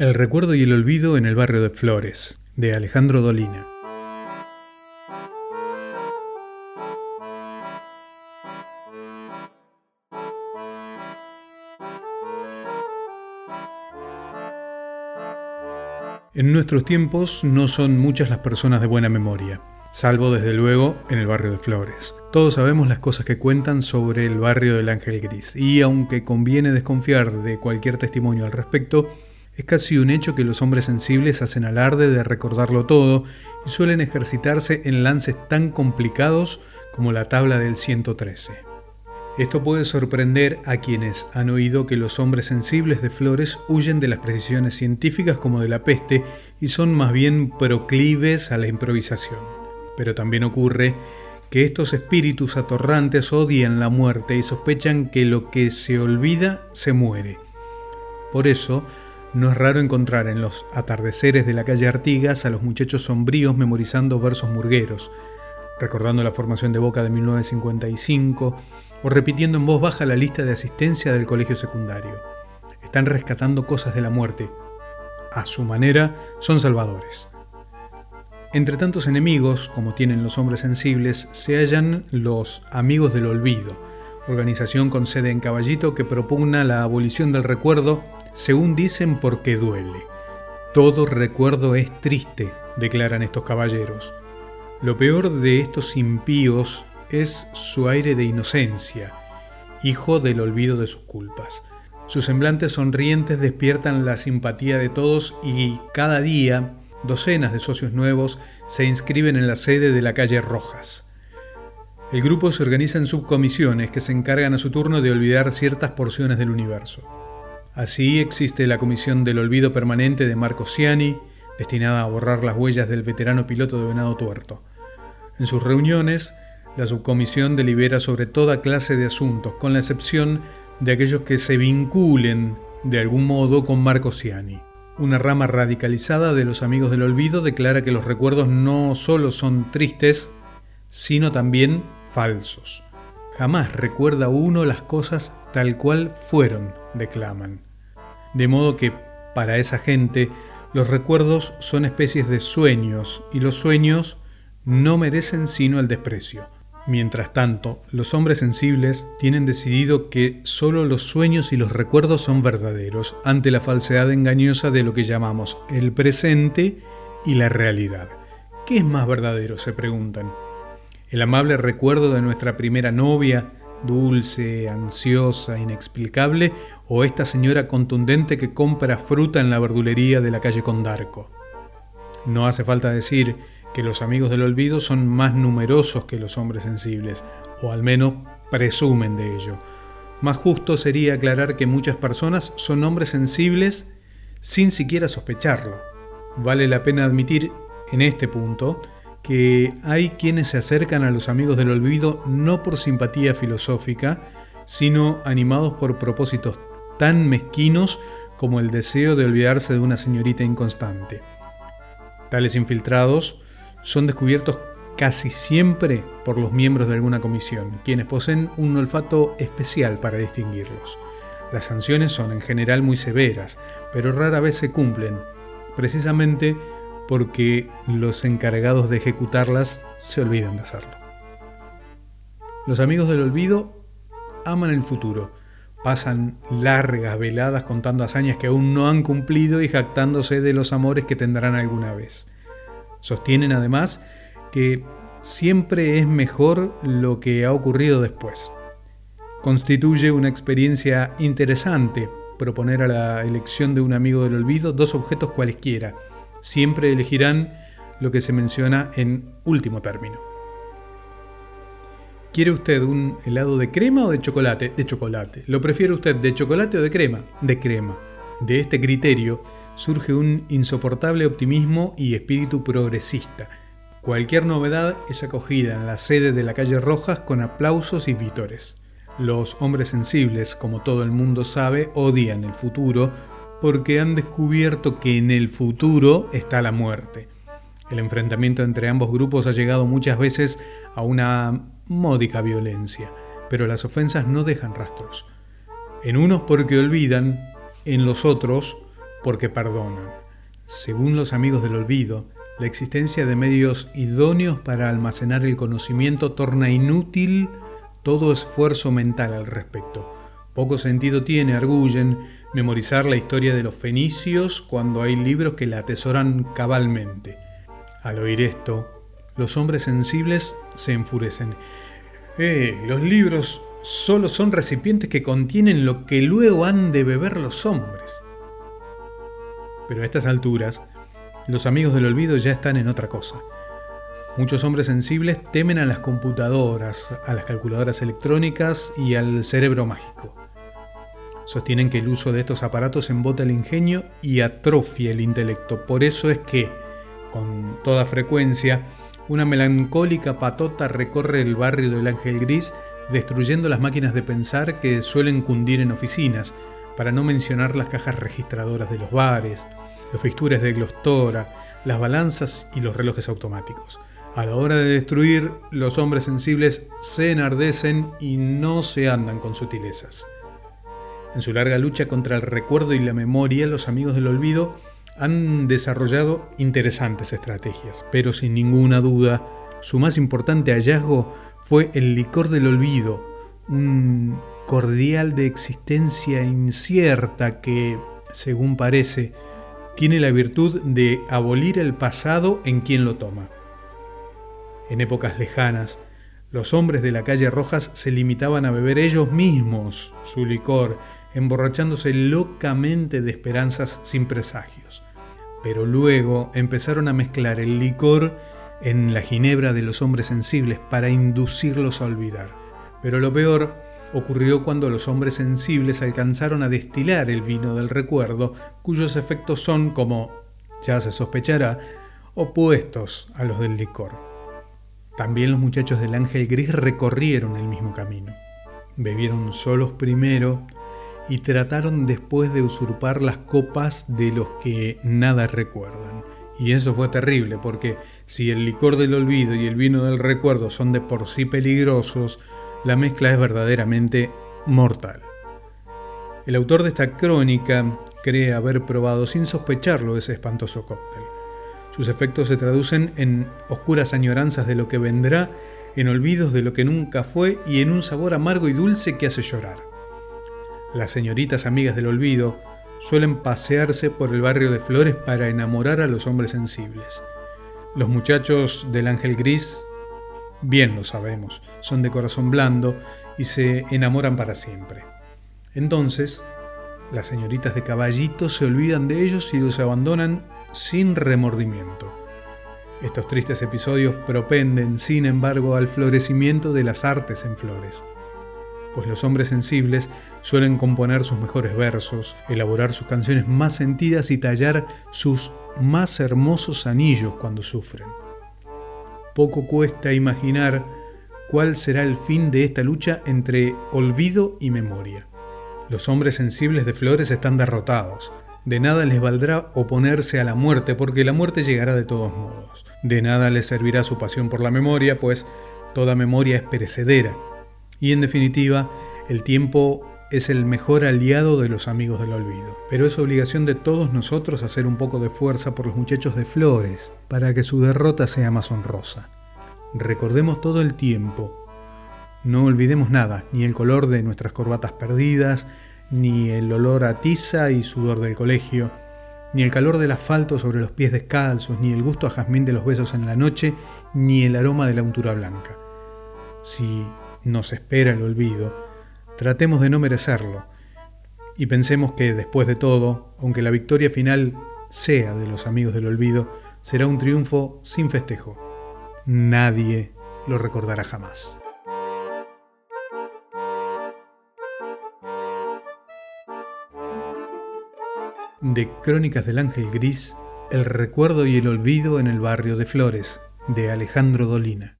El recuerdo y el olvido en el barrio de Flores, de Alejandro Dolina. En nuestros tiempos no son muchas las personas de buena memoria, salvo desde luego en el barrio de Flores. Todos sabemos las cosas que cuentan sobre el barrio del Ángel Gris, y aunque conviene desconfiar de cualquier testimonio al respecto, es casi un hecho que los hombres sensibles hacen alarde de recordarlo todo y suelen ejercitarse en lances tan complicados como la tabla del 113. Esto puede sorprender a quienes han oído que los hombres sensibles de Flores huyen de las precisiones científicas como de la peste y son más bien proclives a la improvisación. Pero también ocurre que estos espíritus atorrantes odian la muerte y sospechan que lo que se olvida se muere. Por eso, no es raro encontrar en los atardeceres de la calle Artigas a los muchachos sombríos memorizando versos murgueros, recordando la formación de Boca de 1955 o repitiendo en voz baja la lista de asistencia del colegio secundario. Están rescatando cosas de la muerte. A su manera, son salvadores. Entre tantos enemigos, como tienen los hombres sensibles, se hallan los Amigos del Olvido, organización con sede en Caballito que propugna la abolición del recuerdo según dicen porque duele. Todo recuerdo es triste, declaran estos caballeros. Lo peor de estos impíos es su aire de inocencia, hijo del olvido de sus culpas. Sus semblantes sonrientes despiertan la simpatía de todos y cada día docenas de socios nuevos se inscriben en la sede de la calle Rojas. El grupo se organiza en subcomisiones que se encargan a su turno de olvidar ciertas porciones del universo. Así existe la Comisión del Olvido Permanente de Marco Ciani, destinada a borrar las huellas del veterano piloto de Venado Tuerto. En sus reuniones, la subcomisión delibera sobre toda clase de asuntos, con la excepción de aquellos que se vinculen de algún modo con Marco Ciani. Una rama radicalizada de los amigos del olvido declara que los recuerdos no solo son tristes, sino también falsos. Jamás recuerda uno las cosas tal cual fueron, declaman. De modo que, para esa gente, los recuerdos son especies de sueños y los sueños no merecen sino el desprecio. Mientras tanto, los hombres sensibles tienen decidido que solo los sueños y los recuerdos son verdaderos ante la falsedad engañosa de lo que llamamos el presente y la realidad. ¿Qué es más verdadero? se preguntan. ¿El amable recuerdo de nuestra primera novia, dulce, ansiosa, inexplicable, o esta señora contundente que compra fruta en la verdulería de la calle Condarco. No hace falta decir que los amigos del olvido son más numerosos que los hombres sensibles, o al menos presumen de ello. Más justo sería aclarar que muchas personas son hombres sensibles sin siquiera sospecharlo. Vale la pena admitir en este punto que hay quienes se acercan a los amigos del olvido no por simpatía filosófica, sino animados por propósitos tan mezquinos como el deseo de olvidarse de una señorita inconstante. Tales infiltrados son descubiertos casi siempre por los miembros de alguna comisión, quienes poseen un olfato especial para distinguirlos. Las sanciones son en general muy severas, pero rara vez se cumplen, precisamente porque los encargados de ejecutarlas se olvidan de hacerlo. Los amigos del olvido aman el futuro, pasan largas veladas contando hazañas que aún no han cumplido y jactándose de los amores que tendrán alguna vez. Sostienen además que siempre es mejor lo que ha ocurrido después. Constituye una experiencia interesante proponer a la elección de un amigo del olvido dos objetos cualesquiera, siempre elegirán lo que se menciona en último término. ¿Quiere usted un helado de crema o de chocolate? De chocolate. ¿Lo prefiere usted de chocolate o de crema? De crema. De este criterio surge un insoportable optimismo y espíritu progresista. Cualquier novedad es acogida en la sede de la calle Rojas con aplausos y vítores. Los hombres sensibles, como todo el mundo sabe, odian el futuro porque han descubierto que en el futuro está la muerte. El enfrentamiento entre ambos grupos ha llegado muchas veces a una módica violencia, pero las ofensas no dejan rastros. En unos porque olvidan, en los otros porque perdonan. Según los amigos del olvido, la existencia de medios idóneos para almacenar el conocimiento torna inútil todo esfuerzo mental al respecto. Poco sentido tiene, arguyen, memorizar la historia de los fenicios cuando hay libros que la atesoran cabalmente. Al oír esto, los hombres sensibles se enfurecen. Eh, los libros solo son recipientes que contienen lo que luego han de beber los hombres. Pero a estas alturas, los amigos del olvido ya están en otra cosa. Muchos hombres sensibles temen a las computadoras, a las calculadoras electrónicas y al cerebro mágico. Sostienen que el uso de estos aparatos embota el ingenio y atrofia el intelecto. Por eso es que, con toda frecuencia, una melancólica patota recorre el barrio del Ángel Gris destruyendo las máquinas de pensar que suelen cundir en oficinas, para no mencionar las cajas registradoras de los bares, los fixtures de glostora, las balanzas y los relojes automáticos. A la hora de destruir, los hombres sensibles se enardecen y no se andan con sutilezas. En su larga lucha contra el recuerdo y la memoria, los amigos del olvido han desarrollado interesantes estrategias, pero sin ninguna duda, su más importante hallazgo fue el licor del olvido, un cordial de existencia incierta que, según parece, tiene la virtud de abolir el pasado en quien lo toma. En épocas lejanas, los hombres de la calle Rojas se limitaban a beber ellos mismos su licor, emborrachándose locamente de esperanzas sin presagios. Pero luego empezaron a mezclar el licor en la ginebra de los hombres sensibles para inducirlos a olvidar. Pero lo peor ocurrió cuando los hombres sensibles alcanzaron a destilar el vino del recuerdo, cuyos efectos son, como ya se sospechará, opuestos a los del licor. También los muchachos del ángel gris recorrieron el mismo camino. Bebieron solos primero y trataron después de usurpar las copas de los que nada recuerdan. Y eso fue terrible porque si el licor del olvido y el vino del recuerdo son de por sí peligrosos, la mezcla es verdaderamente mortal. El autor de esta crónica cree haber probado sin sospecharlo ese espantoso cóctel. Sus efectos se traducen en oscuras añoranzas de lo que vendrá, en olvidos de lo que nunca fue y en un sabor amargo y dulce que hace llorar. Las señoritas amigas del olvido suelen pasearse por el barrio de Flores para enamorar a los hombres sensibles. Los muchachos del ángel gris, bien lo sabemos, son de corazón blando y se enamoran para siempre. Entonces, las señoritas de caballito se olvidan de ellos y los abandonan sin remordimiento. Estos tristes episodios propenden, sin embargo, al florecimiento de las artes en flores pues los hombres sensibles suelen componer sus mejores versos, elaborar sus canciones más sentidas y tallar sus más hermosos anillos cuando sufren. Poco cuesta imaginar cuál será el fin de esta lucha entre olvido y memoria. Los hombres sensibles de flores están derrotados. De nada les valdrá oponerse a la muerte, porque la muerte llegará de todos modos. De nada les servirá su pasión por la memoria, pues toda memoria es perecedera y en definitiva, el tiempo es el mejor aliado de los amigos del olvido. Pero es obligación de todos nosotros hacer un poco de fuerza por los muchachos de Flores, para que su derrota sea más honrosa. Recordemos todo el tiempo. No olvidemos nada, ni el color de nuestras corbatas perdidas, ni el olor a tiza y sudor del colegio, ni el calor del asfalto sobre los pies descalzos, ni el gusto a jazmín de los besos en la noche, ni el aroma de la untura blanca. Si nos espera el olvido, tratemos de no merecerlo y pensemos que después de todo, aunque la victoria final sea de los amigos del olvido, será un triunfo sin festejo. Nadie lo recordará jamás. De Crónicas del Ángel Gris, El recuerdo y el olvido en el barrio de Flores, de Alejandro Dolina.